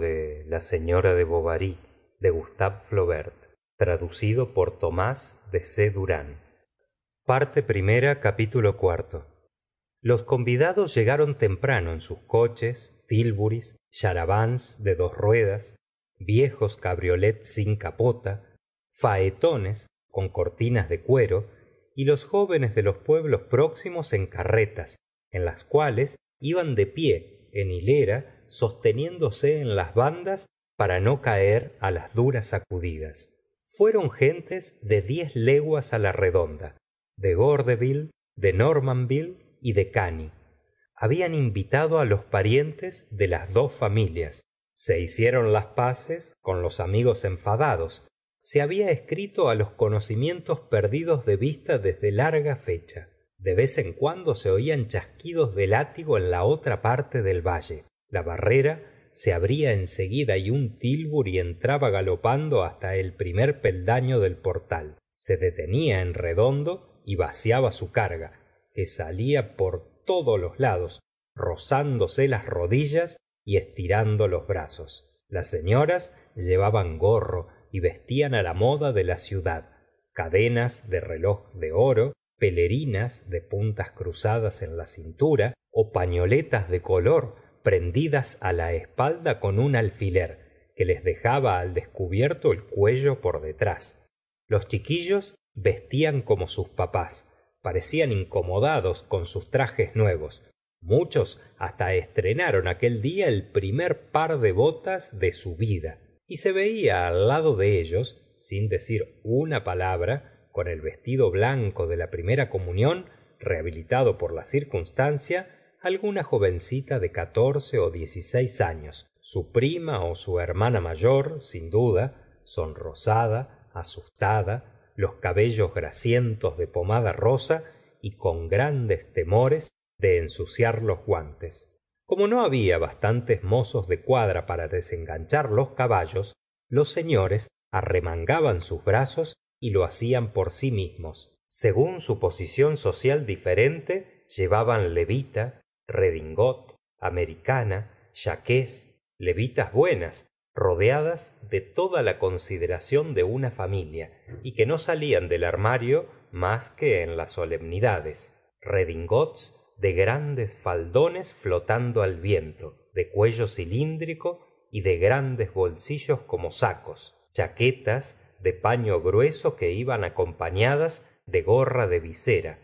de la señora de bovary gustave flaubert traducido por tomás de c. Los convidados llegaron temprano en sus coches tilburys char avans de dos ruedas viejos cabriolets sin capota faetones con cortinas de cuero y los jóvenes de los pueblos próximos en carretas en las cuales iban de pie en hilera sosteniéndose en las bandas para no caer las duras sacudidas. Fueron gentes de diez leguas la redonda de gordeville de normanville y de cany habían invitado los parientes de las dos familias. Se hicieron las paces con los amigos enfadados. Se había escrito los conocimientos perdidos de vista desde larga fecha de vez en cuando se oían chasquidos de látigo en la otra parte del valle. La barrera se abría en seguida y un tilburi entraba galopando hasta el primer peldaño del portal. Se detenía en redondo y vaciaba su carga que salía por todos los lados rozándose las rodillas y estirando los brazos. Las señoras llevaban gorro y vestían la moda de la ciudad cadenas de reloj de oro pelerinas de puntas cruzadas en la cintura pañoletas de color prendidas la espalda con un alfiler que les dejaba al descubierto el cuello por detrás. Los chiquillos vestían como sus papás parecían incomodados con sus trajes nuevos. Muchos hasta estrenaron aquel día el primer par de botas de su vida y se veía al lado de ellos sin decir una palabra con el vestido blanco de la primera comunión rehabilitado por la circunstancia alguna jovencita de catorce dieciséis años su prima su hermana mayor sin duda sonrosada asustada los cabellos grasientos de pomada rosa y con grandes temores de ensuciar los guantes. Como no había bastantes mozos de cuadra para desenganchar los caballos los señores arremangaban sus brazos y lo hacían por sí mismos. Según su posición social diferente llevaban levita redingot americana chaqués levitas buenas rodeadas de toda la consideración de una familia y que no salían del armario más que en las solemnidades. Redingots de grandes faldones flotando al viento de cuello cilíndrico y de grandes bolsillos como sacos. Chaquetas de paño grueso que iban acompañadas de gorra de visera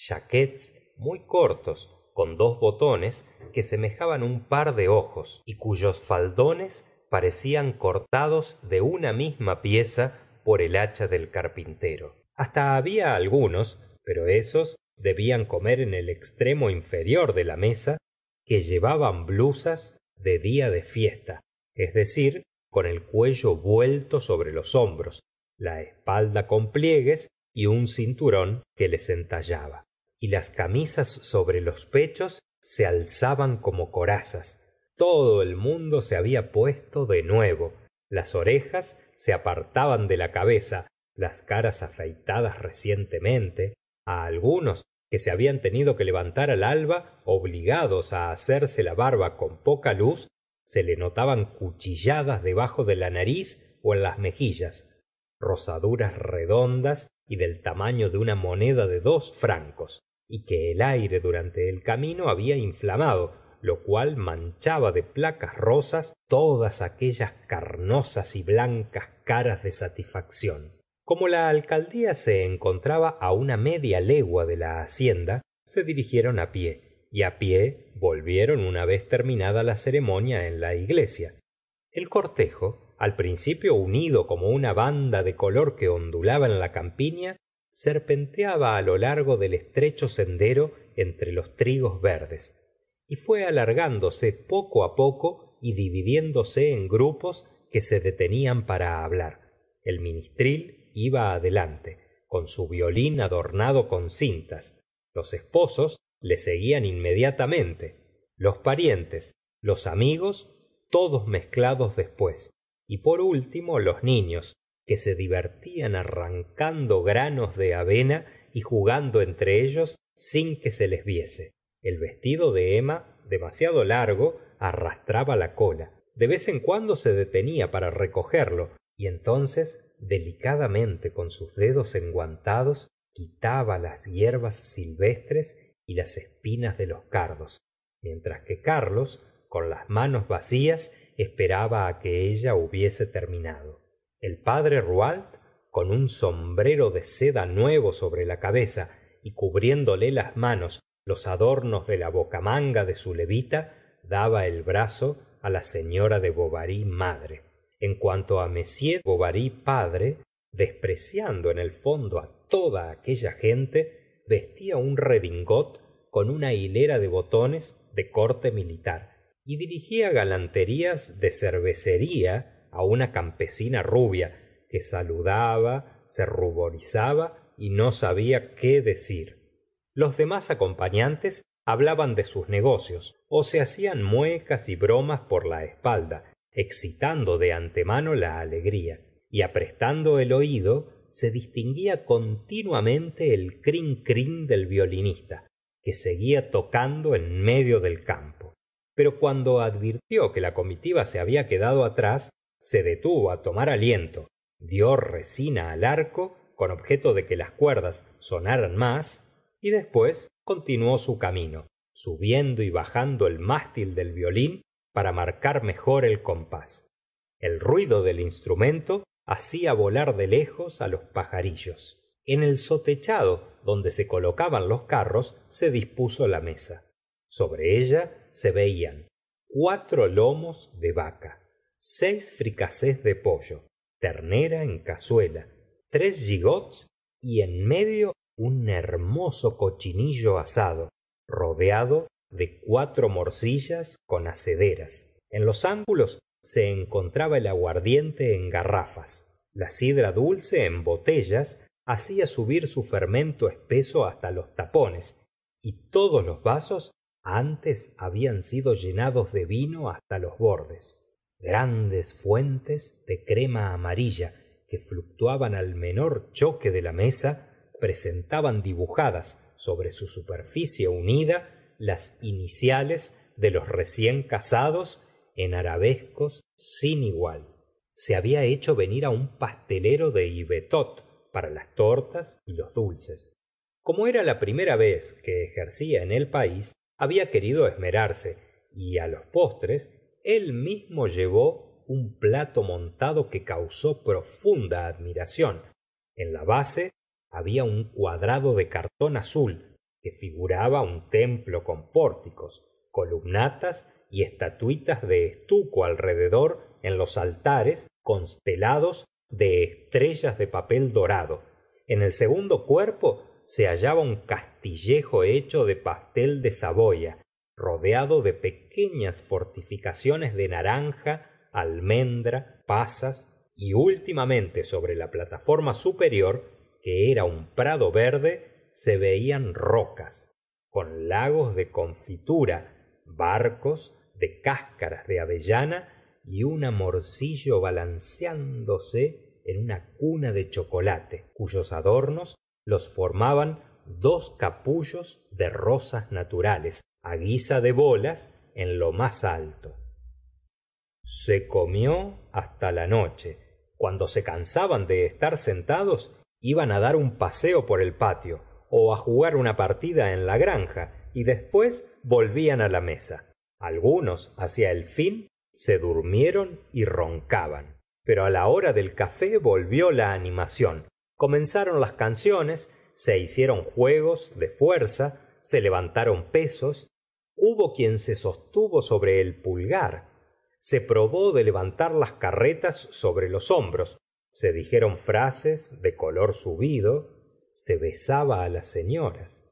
chaquets muy cortos con dos botones que semejaban un par de ojos y cuyos faldones parecían cortados de una misma pieza por el hacha del carpintero. Hasta había algunos pero esos debían comer en el extremo inferior de la mesa que llevaban blusas de día de fiesta es decir con el cuello vuelto sobre los hombros la espalda con pliegues y un cinturón que les entallaba y las camisas sobre los pechos se alzaban como corazas. Todo el mundo se había puesto de nuevo las orejas se apartaban de la cabeza las caras afeitadas recientemente algunos que se habían tenido que levantar al alba obligados hacerse la barba con poca luz se le notaban cuchilladas debajo de la nariz en las mejillas rozaduras redondas y del tamaño de una moneda de dos francos y que el aire durante el camino había inflamado lo cual manchaba de placas rosas todas aquellas carnosas y blancas caras de satisfacción. Como la alcaldía se encontraba una media legua de la hacienda se dirigieron pie y pie volvieron una vez terminada la ceremonia en la iglesia. El cortejo al principio unido como una banda de color que ondulaba en la campiña serpenteaba lo largo del estrecho sendero entre los trigos verdes y fue alargándose poco poco y dividiéndose en grupos que se detenían para hablar. El ministril iba adelante con su violín adornado con cintas. Los esposos le seguían inmediatamente. Los parientes los amigos todos mezclados después. Y por último los niños que se divertían arrancando granos de avena y jugando entre ellos sin que se les viese. El vestido de emma demasiado largo arrastraba la cola. De vez en cuando se detenía para recogerlo y entonces delicadamente con sus dedos enguantados quitaba las hierbas silvestres y las espinas de los cardos mientras que carlos con las manos vacías esperaba que ella hubiese terminado. El padre rouault con un sombrero de seda nuevo sobre la cabeza y cubriéndole las manos los adornos de la bocamanga de su levita daba el brazo la señora de bovary madre. En cuanto m bovary padre despreciando en el fondo toda aquella gente vestía un redingot con una hilera de botones de corte militar y dirigía galanterías de cervecería una campesina rubia que saludaba se ruborizaba y no sabía qué decir. Los demás acompañantes hablaban de sus negocios se hacían muecas y bromas por la espalda excitando de antemano la alegría y aprestando el oído se distinguía continuamente el crin crin del violinista que seguía tocando en medio del campo. Pero cuando advirtió que la comitiva se había quedado atrás se detuvo á tomar aliento dio resina al arco con objeto de que las cuerdas sonaran más y después continuó su camino subiendo y bajando el mástil del violín para marcar mejor el compás. El ruido del instrumento hacía volar de lejos los pajarillos. En el sotechado donde se colocaban los carros se dispuso la mesa. Sobre ella se veían cuatro lomos de vaca seis fricasés de pollo ternera en cazuela tres gigots y en medio un hermoso cochinillo asado rodeado de cuatro morcillas con hacederas. En los ángulos se encontraba el aguardiente en garrafas. La sidra dulce en botellas hacía subir su fermento espeso hasta los tapones y todos los vasos antes habían sido llenados de vino hasta los bordes. Grandes fuentes de crema amarilla que fluctuaban al menor choque de la mesa presentaban dibujadas sobre su superficie unida las iniciales de los recién casados en arabescos sin igual. Se había hecho venir un pastelero de ivetot para las tortas y los dulces. Como era la primera vez que ejercía en el país había querido esmerarse y los postres él mismo llevó un plato montado que causó profunda admiración. En la base había un cuadrado de cartón azul que figuraba un templo con pórticos columnatas y estatuitas de estuco alrededor en los altares constelados de estrellas de papel dorado. En el segundo cuerpo se hallaba un castillejo hecho de pastel de saboya rodeado de pequeñas fortificaciones de naranja almendra pasas y últimamente sobre la plataforma superior que era un prado verde se veían rocas con lagos de confitura barcos de cáscaras de avellana y un amorcillo balanceándose en una cuna de chocolate cuyos adornos los formaban dos capullos de rosas naturales guisa de bolas en lo más alto. Se comió hasta la noche. Cuando se cansaban de estar sentados iban dar un paseo por el patio á jugar una partida en la granja y después volvían la mesa. Algunos hacia el fin se durmieron y roncaban. Pero la hora del café volvió la animación. Comenzaron las canciones se hicieron juegos de fuerza se levantaron pesos. Hubo quien se sostuvo sobre el pulgar. Se probó de levantar las carretas sobre los hombros. Se dijeron frases de color subido. Se besaba á las señoras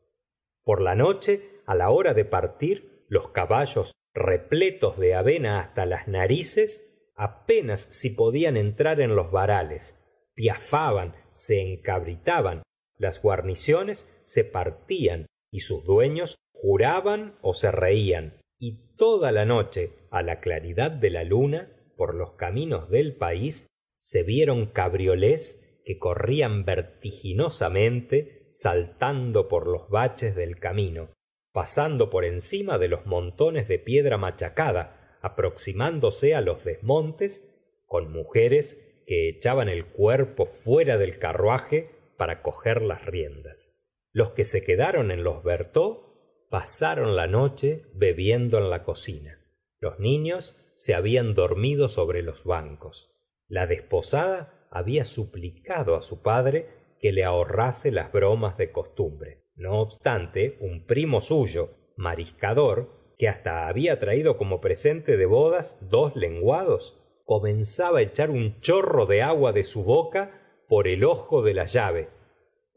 por la noche la hora de partir los caballos repletos de avena hasta las narices apenas si podían entrar en los varales piafaban se encabritaban las guarniciones se partían y sus dueños juraban se reían y toda la noche la claridad de la luna por los caminos del país se vieron cabriolés que corrían vertiginosamente saltando por los baches del camino pasando por encima de los montones de piedra machacada aproximándose los desmontes con mujeres que echaban el cuerpo fuera del carruaje para coger las riendas. Los que se quedaron en los bertaux pasaron la noche bebiendo en la cocina. Los niños se habían dormido sobre los bancos. La desposada había suplicado á su padre que le ahorrase las bromas de costumbre. No obstante un primo suyo mariscador que hasta había traído como presente de bodas dos lenguados comenzaba echar un chorro de agua de su boca por el ojo de la llave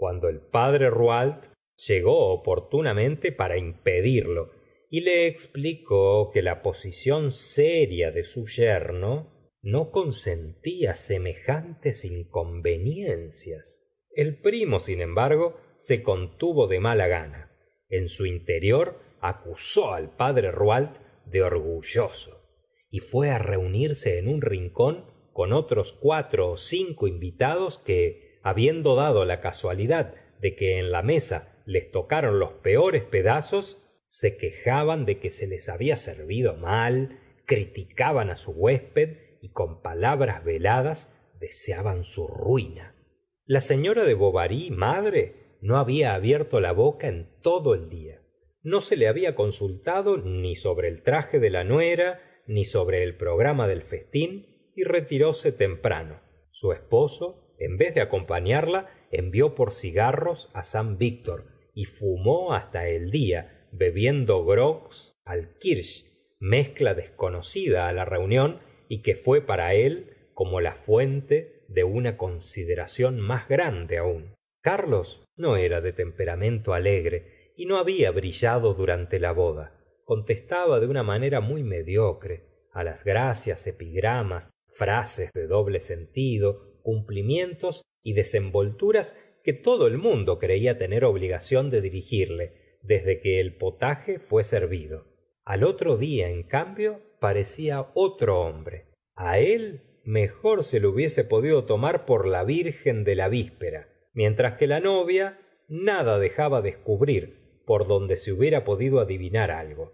cuando el padre rouault llegó oportunamente para impedirlo y le explicó que la posición seria de su yerno no consentía semejantes inconveniencias el primo sin embargo se contuvo de mala gana. En su interior acusó al padre rouault de orgulloso y fue reunirse en un rincón con otros cuatro cinco invitados que habiendo dado la casualidad de que en la mesa les tocaron los peores pedazos se quejaban de que se les había servido mal criticaban su huésped y con palabras veladas deseaban su ruina la señora de bovary madre no había abierto la boca en todo el día. No se le había consultado ni sobre el traje de la nuera ni sobre el programa del festín y retiróse temprano. Su esposo en vez de acompañarla envió por cigarros san víctor y fumó hasta el día bebiendo grogs al kirsch mezcla desconocida la reunión y que fue para él como la fuente de una consideración más grande aún. Carlos no era de temperamento alegre y no había brillado durante la boda. Contestaba de una manera muy mediocre las gracias epigramas frases de doble sentido cumplimientos y desenvolturas que todo el mundo creía tener obligación de dirigirle desde que el potaje fue servido. Al otro día en cambio parecía otro hombre. A él mejor se lo hubiese podido tomar por la virgen de la víspera mientras que la novia nada dejaba descubrir por donde se hubiera podido adivinar algo.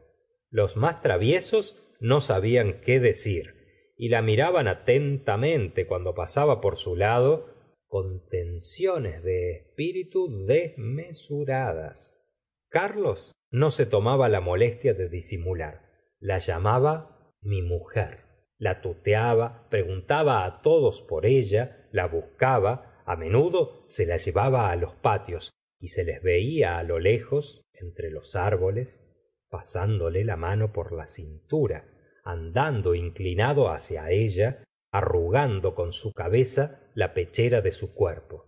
Los más traviesos no sabían qué decir y la miraban atentamente cuando pasaba por su lado con tensiones de espíritu desmesuradas. Carlos no se tomaba la molestia de disimular la llamaba mi mujer la tuteaba preguntaba todos por ella la buscaba menudo se la llevaba á los patios y se les veía lo lejos entre los árboles pasándole la mano por la cintura andando inclinado hacia ella arrugando con su cabeza la pechera de su cuerpo.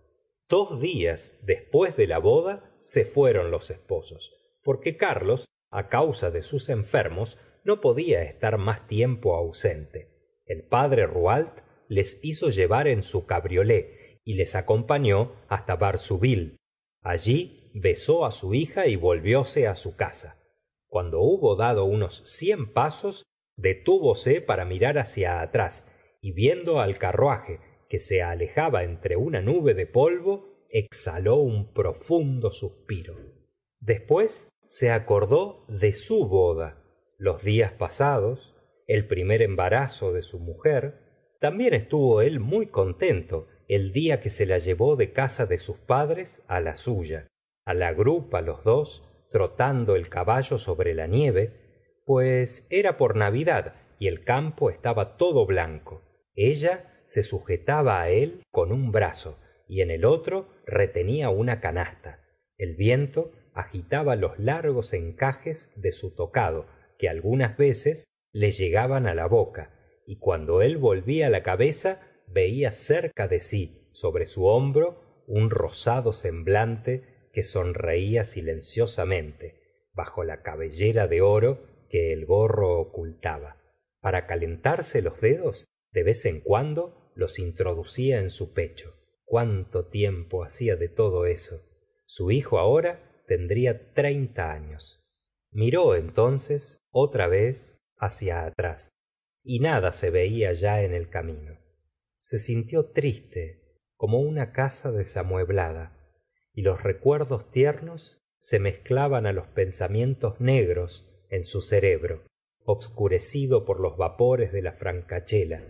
Dos días después de la boda se fueron los esposos porque carlos causa de sus enfermos no podía estar más tiempo ausente. El padre rouault les hizo llevar en su cabriolé y les acompañó hasta varsouville allí besó su hija y volvióse su casa. Cuando hubo dado unos cien pasos detúvose para mirar hacia atrás y viendo al carruaje que se alejaba entre una nube de polvo exhaló un profundo suspiro. Después se acordó de su boda los días pasados el primer embarazo de su mujer también estuvo él muy contento el día que se la llevó de casa de sus padres la suya. La grupa los dos trotando el caballo sobre la nieve pues era por navidad y el campo estaba todo blanco. Ella se sujetaba él con un brazo y en el otro retenía una canasta. El viento agitaba los largos encajes de su tocado que algunas veces le llegaban la boca y cuando él volvía la cabeza veía cerca de sí sobre su hombro un rosado semblante que sonreía silenciosamente bajo la cabellera de oro que el gorro ocultaba. Para calentarse los dedos de vez en cuando los introducía en su pecho. Cuánto tiempo hacía de todo eso su hijo ahora tendría treinta años miró entonces otra vez hacia atrás y nada se veía ya en el camino. Se sintió triste como una casa desamueblada y los recuerdos tiernos se mezclaban á los pensamientos negros en su cerebro obscurecido por los vapores de la francachela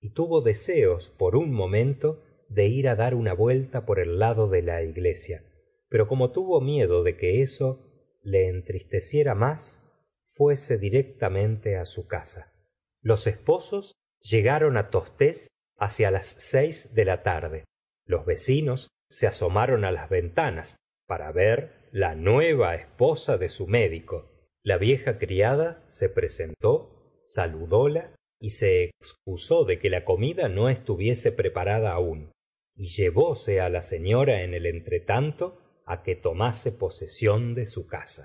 y tuvo deseos por un momento de ir á dar una vuelta por el lado de la iglesia pero como tuvo miedo de que eso le entristeciera más fuese directamente á su casa. Los esposos llegaron á tostes hacia las seis de la tarde. Los vecinos se asomaron á las ventanas para ver la nueva esposa de su médico. La vieja criada se presentó saludóla y se excusó de que la comida no estuviese preparada aún y llevóse á la señora en el entretanto á que tomase posesión de su casa